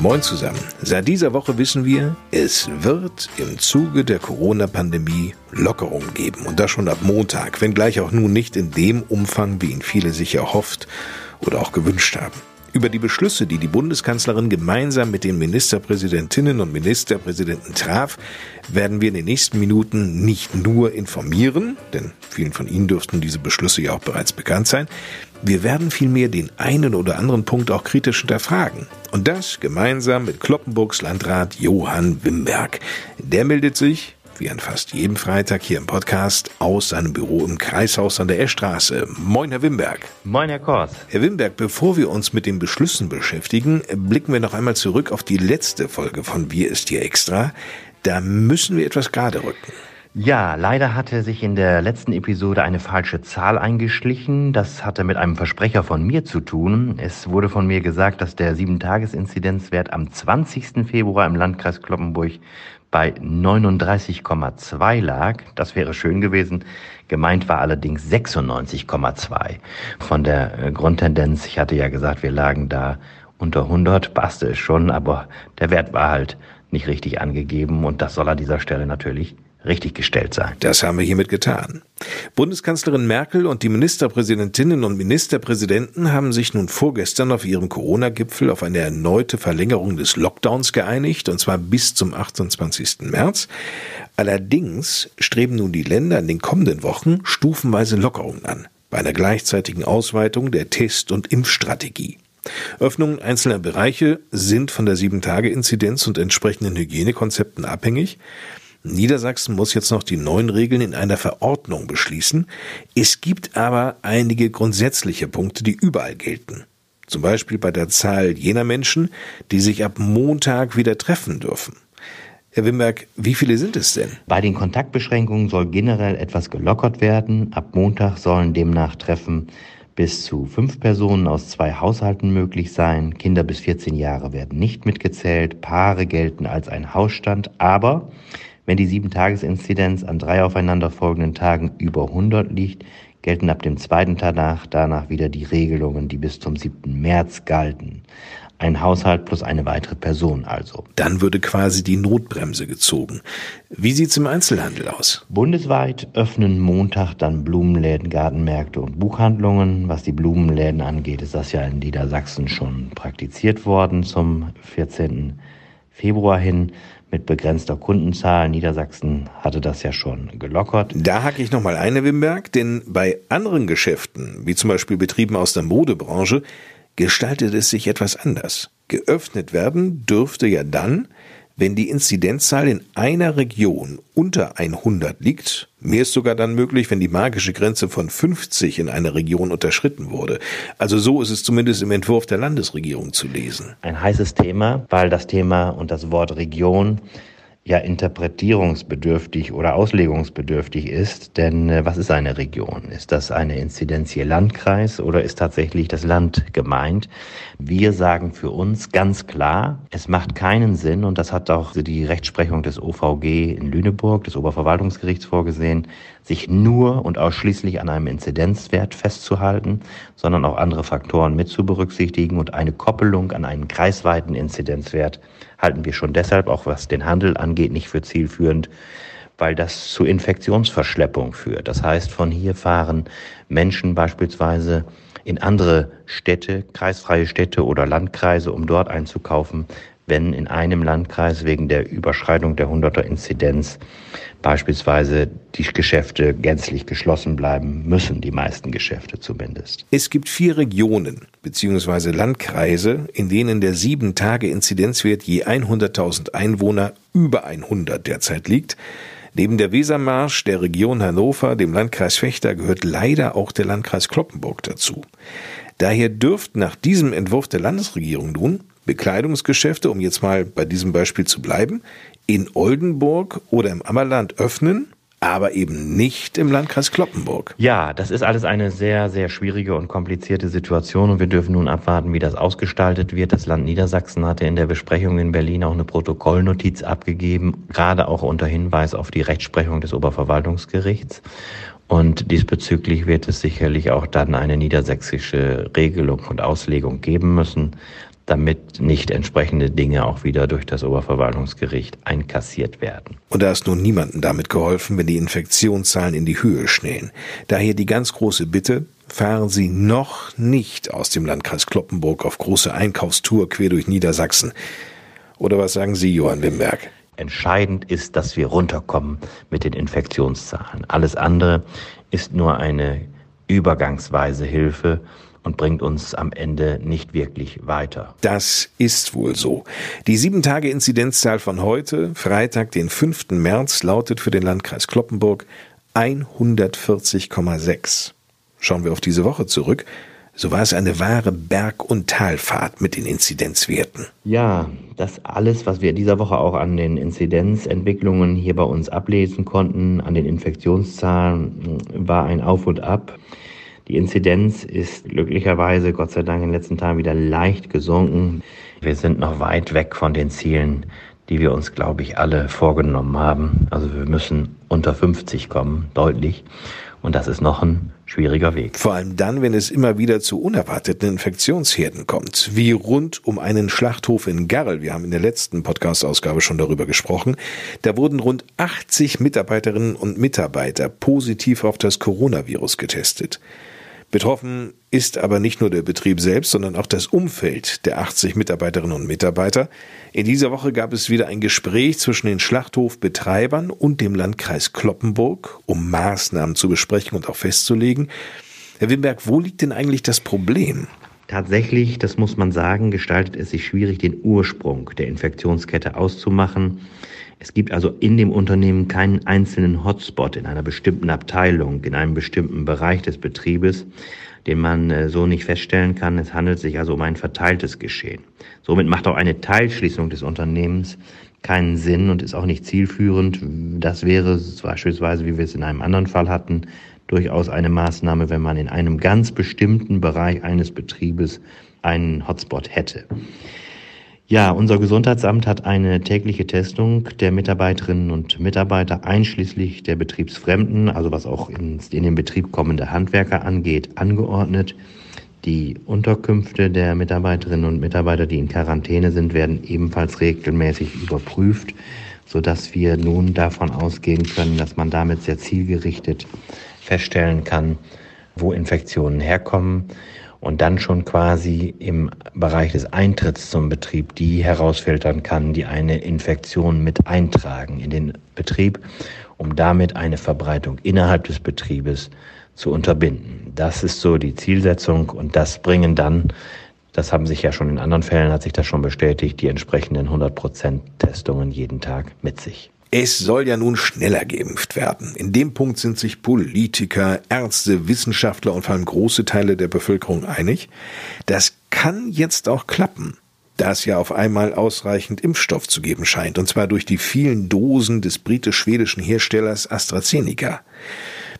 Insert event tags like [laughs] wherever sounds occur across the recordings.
Moin zusammen. Seit dieser Woche wissen wir, es wird im Zuge der Corona-Pandemie Lockerungen geben. Und das schon ab Montag, wenngleich auch nun nicht in dem Umfang, wie ihn viele sich erhofft oder auch gewünscht haben. Über die Beschlüsse, die die Bundeskanzlerin gemeinsam mit den Ministerpräsidentinnen und Ministerpräsidenten traf, werden wir in den nächsten Minuten nicht nur informieren, denn vielen von Ihnen dürften diese Beschlüsse ja auch bereits bekannt sein, wir werden vielmehr den einen oder anderen Punkt auch kritisch hinterfragen. Und das gemeinsam mit Kloppenburgs Landrat Johann Wimberg. Der meldet sich, wie an fast jedem Freitag hier im Podcast, aus seinem Büro im Kreishaus an der Eschstraße. Moin, Herr Wimberg. Moin, Herr Kors. Herr Wimberg, bevor wir uns mit den Beschlüssen beschäftigen, blicken wir noch einmal zurück auf die letzte Folge von Wir ist hier extra. Da müssen wir etwas gerade rücken. Ja, leider hatte sich in der letzten Episode eine falsche Zahl eingeschlichen. Das hatte mit einem Versprecher von mir zu tun. Es wurde von mir gesagt, dass der 7-Tages-Inzidenzwert am 20. Februar im Landkreis Kloppenburg bei 39,2 lag. Das wäre schön gewesen. Gemeint war allerdings 96,2. Von der äh, Grundtendenz, ich hatte ja gesagt, wir lagen da unter 100, passte es schon, aber der Wert war halt nicht richtig angegeben und das soll an dieser Stelle natürlich richtig gestellt sein. Das haben wir hiermit getan. Bundeskanzlerin Merkel und die Ministerpräsidentinnen und Ministerpräsidenten haben sich nun vorgestern auf ihrem Corona-Gipfel auf eine erneute Verlängerung des Lockdowns geeinigt, und zwar bis zum 28. März. Allerdings streben nun die Länder in den kommenden Wochen stufenweise Lockerungen an, bei einer gleichzeitigen Ausweitung der Test- und Impfstrategie. Öffnungen einzelner Bereiche sind von der 7-Tage-Inzidenz und entsprechenden Hygienekonzepten abhängig. Niedersachsen muss jetzt noch die neuen Regeln in einer Verordnung beschließen. Es gibt aber einige grundsätzliche Punkte, die überall gelten. Zum Beispiel bei der Zahl jener Menschen, die sich ab Montag wieder treffen dürfen. Herr Wimberg, wie viele sind es denn? Bei den Kontaktbeschränkungen soll generell etwas gelockert werden. Ab Montag sollen demnach Treffen bis zu fünf Personen aus zwei Haushalten möglich sein. Kinder bis 14 Jahre werden nicht mitgezählt. Paare gelten als ein Hausstand. Aber wenn die 7-Tages-Inzidenz an drei aufeinanderfolgenden Tagen über 100 liegt, gelten ab dem zweiten Tag danach wieder die Regelungen, die bis zum 7. März galten. Ein Haushalt plus eine weitere Person also. Dann würde quasi die Notbremse gezogen. Wie sieht's im Einzelhandel aus? Bundesweit öffnen Montag dann Blumenläden, Gartenmärkte und Buchhandlungen. Was die Blumenläden angeht, ist das ja in Niedersachsen schon praktiziert worden zum 14. Februar hin mit begrenzter Kundenzahl. Niedersachsen hatte das ja schon gelockert. Da hacke ich nochmal eine, Wimberg, denn bei anderen Geschäften, wie zum Beispiel Betrieben aus der Modebranche, gestaltet es sich etwas anders. Geöffnet werden dürfte ja dann, wenn die Inzidenzzahl in einer Region unter 100 liegt, mehr ist sogar dann möglich, wenn die magische Grenze von 50 in einer Region unterschritten wurde. Also so ist es zumindest im Entwurf der Landesregierung zu lesen. Ein heißes Thema, weil das Thema und das Wort Region ja interpretierungsbedürftig oder auslegungsbedürftig ist. Denn äh, was ist eine Region? Ist das eine Inzidenz hier Landkreis oder ist tatsächlich das Land gemeint? Wir sagen für uns ganz klar, es macht keinen Sinn und das hat auch die Rechtsprechung des OVG in Lüneburg, des Oberverwaltungsgerichts vorgesehen, sich nur und ausschließlich an einem Inzidenzwert festzuhalten, sondern auch andere Faktoren mit zu berücksichtigen und eine Koppelung an einen kreisweiten Inzidenzwert halten wir schon deshalb, auch was den Handel angeht, nicht für zielführend, weil das zu Infektionsverschleppung führt. Das heißt, von hier fahren Menschen beispielsweise in andere Städte, kreisfreie Städte oder Landkreise, um dort einzukaufen, wenn in einem Landkreis wegen der Überschreitung der 100er Inzidenz beispielsweise die Geschäfte gänzlich geschlossen bleiben müssen, die meisten Geschäfte zumindest. Es gibt vier Regionen bzw. Landkreise, in denen der 7-Tage-Inzidenzwert je 100.000 Einwohner über 100 derzeit liegt. Neben der Wesermarsch, der Region Hannover, dem Landkreis Fechter gehört leider auch der Landkreis Kloppenburg dazu. Daher dürften nach diesem Entwurf der Landesregierung nun Bekleidungsgeschäfte, um jetzt mal bei diesem Beispiel zu bleiben, in Oldenburg oder im Ammerland öffnen aber eben nicht im Landkreis Kloppenburg. Ja, das ist alles eine sehr, sehr schwierige und komplizierte Situation und wir dürfen nun abwarten, wie das ausgestaltet wird. Das Land Niedersachsen hatte in der Besprechung in Berlin auch eine Protokollnotiz abgegeben, gerade auch unter Hinweis auf die Rechtsprechung des Oberverwaltungsgerichts. Und diesbezüglich wird es sicherlich auch dann eine niedersächsische Regelung und Auslegung geben müssen damit nicht entsprechende Dinge auch wieder durch das Oberverwaltungsgericht einkassiert werden. Und da ist nun niemandem damit geholfen, wenn die Infektionszahlen in die Höhe schnellen. Daher die ganz große Bitte, fahren Sie noch nicht aus dem Landkreis Kloppenburg auf große Einkaufstour quer durch Niedersachsen. Oder was sagen Sie, Johann Wimberg? Entscheidend ist, dass wir runterkommen mit den Infektionszahlen. Alles andere ist nur eine übergangsweise Hilfe und bringt uns am Ende nicht wirklich weiter. Das ist wohl so. Die sieben Tage Inzidenzzahl von heute, Freitag, den 5. März, lautet für den Landkreis Kloppenburg 140,6. Schauen wir auf diese Woche zurück. So war es eine wahre Berg- und Talfahrt mit den Inzidenzwerten. Ja, das alles, was wir dieser Woche auch an den Inzidenzentwicklungen hier bei uns ablesen konnten, an den Infektionszahlen, war ein Auf und Ab. Die Inzidenz ist glücklicherweise, Gott sei Dank, in den letzten Tagen wieder leicht gesunken. Wir sind noch weit weg von den Zielen, die wir uns, glaube ich, alle vorgenommen haben. Also wir müssen unter 50 kommen, deutlich. Und das ist noch ein schwieriger Weg. Vor allem dann, wenn es immer wieder zu unerwarteten Infektionsherden kommt, wie rund um einen Schlachthof in Garl. Wir haben in der letzten Podcast-Ausgabe schon darüber gesprochen. Da wurden rund 80 Mitarbeiterinnen und Mitarbeiter positiv auf das Coronavirus getestet. Betroffen ist aber nicht nur der Betrieb selbst, sondern auch das Umfeld der 80 Mitarbeiterinnen und Mitarbeiter. In dieser Woche gab es wieder ein Gespräch zwischen den Schlachthofbetreibern und dem Landkreis Kloppenburg, um Maßnahmen zu besprechen und auch festzulegen. Herr Wimberg, wo liegt denn eigentlich das Problem? Tatsächlich, das muss man sagen, gestaltet es sich schwierig, den Ursprung der Infektionskette auszumachen. Es gibt also in dem Unternehmen keinen einzelnen Hotspot in einer bestimmten Abteilung, in einem bestimmten Bereich des Betriebes, den man äh, so nicht feststellen kann. Es handelt sich also um ein verteiltes Geschehen. Somit macht auch eine Teilschließung des Unternehmens keinen Sinn und ist auch nicht zielführend. Das wäre beispielsweise, wie wir es in einem anderen Fall hatten, durchaus eine Maßnahme, wenn man in einem ganz bestimmten Bereich eines Betriebes einen Hotspot hätte. Ja, unser Gesundheitsamt hat eine tägliche Testung der Mitarbeiterinnen und Mitarbeiter einschließlich der Betriebsfremden, also was auch in, in den Betrieb kommende Handwerker angeht, angeordnet. Die Unterkünfte der Mitarbeiterinnen und Mitarbeiter, die in Quarantäne sind, werden ebenfalls regelmäßig überprüft, sodass wir nun davon ausgehen können, dass man damit sehr zielgerichtet feststellen kann, wo Infektionen herkommen und dann schon quasi im Bereich des Eintritts zum Betrieb die herausfiltern kann, die eine Infektion mit eintragen in den Betrieb, um damit eine Verbreitung innerhalb des Betriebes zu unterbinden. Das ist so die Zielsetzung und das bringen dann, das haben sich ja schon in anderen Fällen, hat sich das schon bestätigt, die entsprechenden 100% Testungen jeden Tag mit sich. Es soll ja nun schneller geimpft werden. In dem Punkt sind sich Politiker, Ärzte, Wissenschaftler und vor allem große Teile der Bevölkerung einig. Das kann jetzt auch klappen, da es ja auf einmal ausreichend Impfstoff zu geben scheint, und zwar durch die vielen Dosen des britisch-schwedischen Herstellers AstraZeneca.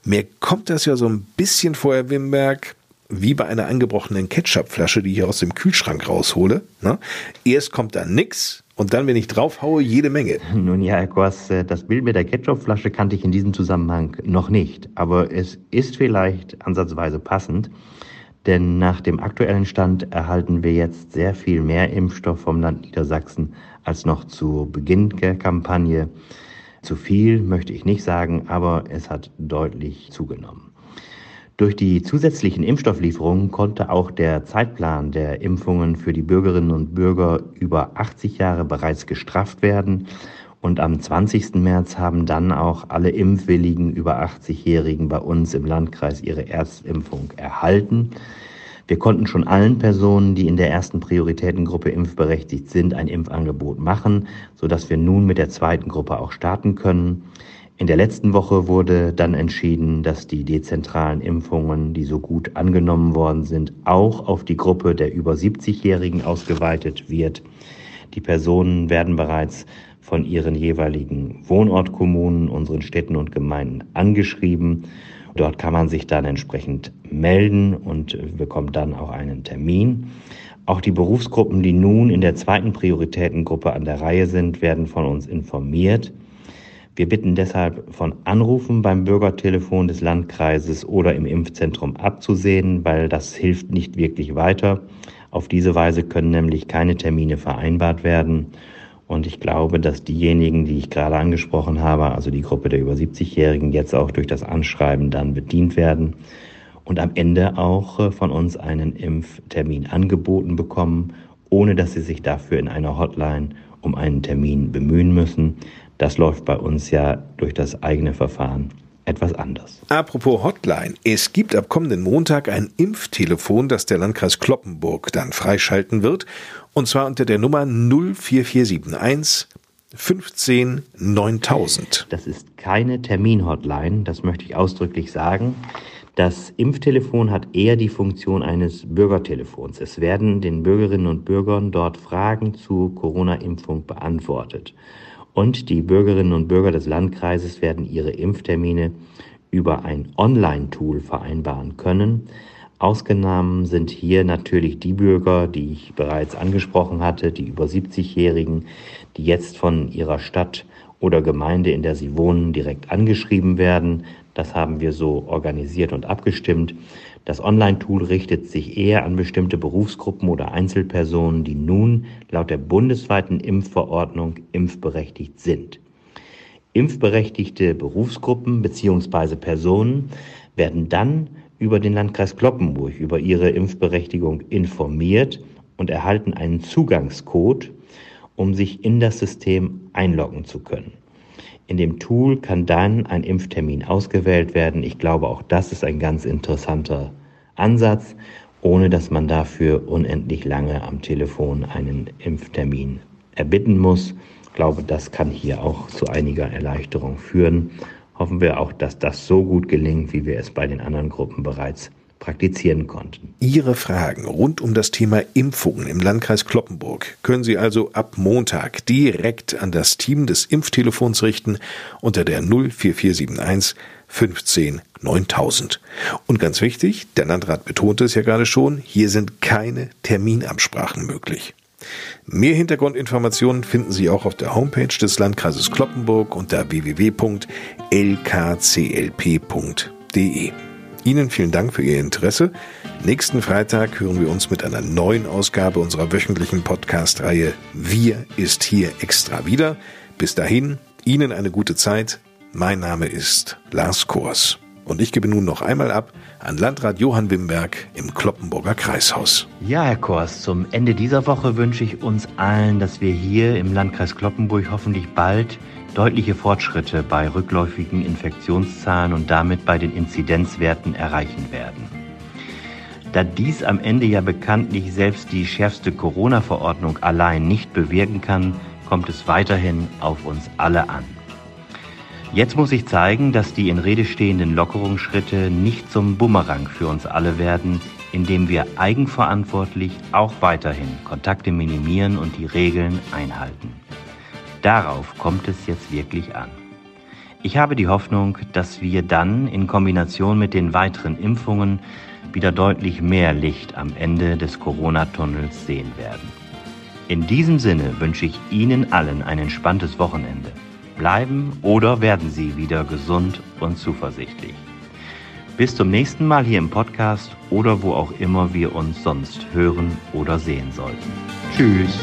Mir kommt das ja so ein bisschen vor, Herr Wimberg, wie bei einer angebrochenen Ketchupflasche, die ich aus dem Kühlschrank raushole. Ne? Erst kommt da nix, und dann, wenn ich draufhaue, jede Menge. [laughs] Nun ja, Herr Kors, äh, das Bild mit der Ketchupflasche kannte ich in diesem Zusammenhang noch nicht. Aber es ist vielleicht ansatzweise passend, denn nach dem aktuellen Stand erhalten wir jetzt sehr viel mehr Impfstoff vom Land Niedersachsen als noch zu Beginn der Kampagne. Zu viel möchte ich nicht sagen, aber es hat deutlich zugenommen. Durch die zusätzlichen Impfstofflieferungen konnte auch der Zeitplan der Impfungen für die Bürgerinnen und Bürger über 80 Jahre bereits gestrafft werden. Und am 20. März haben dann auch alle impfwilligen über 80-Jährigen bei uns im Landkreis ihre Erstimpfung erhalten. Wir konnten schon allen Personen, die in der ersten Prioritätengruppe impfberechtigt sind, ein Impfangebot machen, sodass wir nun mit der zweiten Gruppe auch starten können. In der letzten Woche wurde dann entschieden, dass die dezentralen Impfungen, die so gut angenommen worden sind, auch auf die Gruppe der über 70-Jährigen ausgeweitet wird. Die Personen werden bereits von ihren jeweiligen Wohnortkommunen, unseren Städten und Gemeinden angeschrieben. Dort kann man sich dann entsprechend melden und bekommt dann auch einen Termin. Auch die Berufsgruppen, die nun in der zweiten Prioritätengruppe an der Reihe sind, werden von uns informiert. Wir bitten deshalb von Anrufen beim Bürgertelefon des Landkreises oder im Impfzentrum abzusehen, weil das hilft nicht wirklich weiter. Auf diese Weise können nämlich keine Termine vereinbart werden. Und ich glaube, dass diejenigen, die ich gerade angesprochen habe, also die Gruppe der über 70-Jährigen, jetzt auch durch das Anschreiben dann bedient werden und am Ende auch äh, von uns einen Impftermin angeboten bekommen, ohne dass sie sich dafür in einer Hotline um einen Termin bemühen müssen. Das läuft bei uns ja durch das eigene Verfahren etwas anders. Apropos Hotline. Es gibt ab kommenden Montag ein Impftelefon, das der Landkreis Kloppenburg dann freischalten wird. Und zwar unter der Nummer 04471 15 9000. Das ist keine Termin-Hotline, das möchte ich ausdrücklich sagen. Das Impftelefon hat eher die Funktion eines Bürgertelefons. Es werden den Bürgerinnen und Bürgern dort Fragen zur Corona-Impfung beantwortet und die Bürgerinnen und Bürger des Landkreises werden ihre Impftermine über ein Online-Tool vereinbaren können. Ausgenommen sind hier natürlich die Bürger, die ich bereits angesprochen hatte, die über 70-Jährigen, die jetzt von ihrer Stadt oder Gemeinde, in der sie wohnen, direkt angeschrieben werden. Das haben wir so organisiert und abgestimmt. Das Online-Tool richtet sich eher an bestimmte Berufsgruppen oder Einzelpersonen, die nun laut der bundesweiten Impfverordnung impfberechtigt sind. Impfberechtigte Berufsgruppen bzw. Personen werden dann über den Landkreis Kloppenburg über ihre Impfberechtigung informiert und erhalten einen Zugangscode, um sich in das System einloggen zu können. In dem Tool kann dann ein Impftermin ausgewählt werden. Ich glaube, auch das ist ein ganz interessanter Ansatz, ohne dass man dafür unendlich lange am Telefon einen Impftermin erbitten muss. Ich glaube, das kann hier auch zu einiger Erleichterung führen. Hoffen wir auch, dass das so gut gelingt, wie wir es bei den anderen Gruppen bereits praktizieren konnten. Ihre Fragen rund um das Thema Impfungen im Landkreis Kloppenburg können Sie also ab Montag direkt an das Team des Impftelefons richten unter der 04471 15 9000. Und ganz wichtig, der Landrat betonte es ja gerade schon, hier sind keine Terminabsprachen möglich. Mehr Hintergrundinformationen finden Sie auch auf der Homepage des Landkreises Kloppenburg unter www.lkclp.de. Ihnen vielen Dank für Ihr Interesse. Nächsten Freitag hören wir uns mit einer neuen Ausgabe unserer wöchentlichen Podcast-Reihe Wir ist hier extra wieder. Bis dahin, Ihnen eine gute Zeit. Mein Name ist Lars Kors. Und ich gebe nun noch einmal ab an Landrat Johann Wimberg im Kloppenburger Kreishaus. Ja, Herr Kors, zum Ende dieser Woche wünsche ich uns allen, dass wir hier im Landkreis Kloppenburg hoffentlich bald deutliche Fortschritte bei rückläufigen Infektionszahlen und damit bei den Inzidenzwerten erreichen werden. Da dies am Ende ja bekanntlich selbst die schärfste Corona-Verordnung allein nicht bewirken kann, kommt es weiterhin auf uns alle an. Jetzt muss ich zeigen, dass die in Rede stehenden Lockerungsschritte nicht zum Bumerang für uns alle werden, indem wir eigenverantwortlich auch weiterhin Kontakte minimieren und die Regeln einhalten. Darauf kommt es jetzt wirklich an. Ich habe die Hoffnung, dass wir dann in Kombination mit den weiteren Impfungen wieder deutlich mehr Licht am Ende des Corona-Tunnels sehen werden. In diesem Sinne wünsche ich Ihnen allen ein entspanntes Wochenende. Bleiben oder werden Sie wieder gesund und zuversichtlich. Bis zum nächsten Mal hier im Podcast oder wo auch immer wir uns sonst hören oder sehen sollten. Tschüss.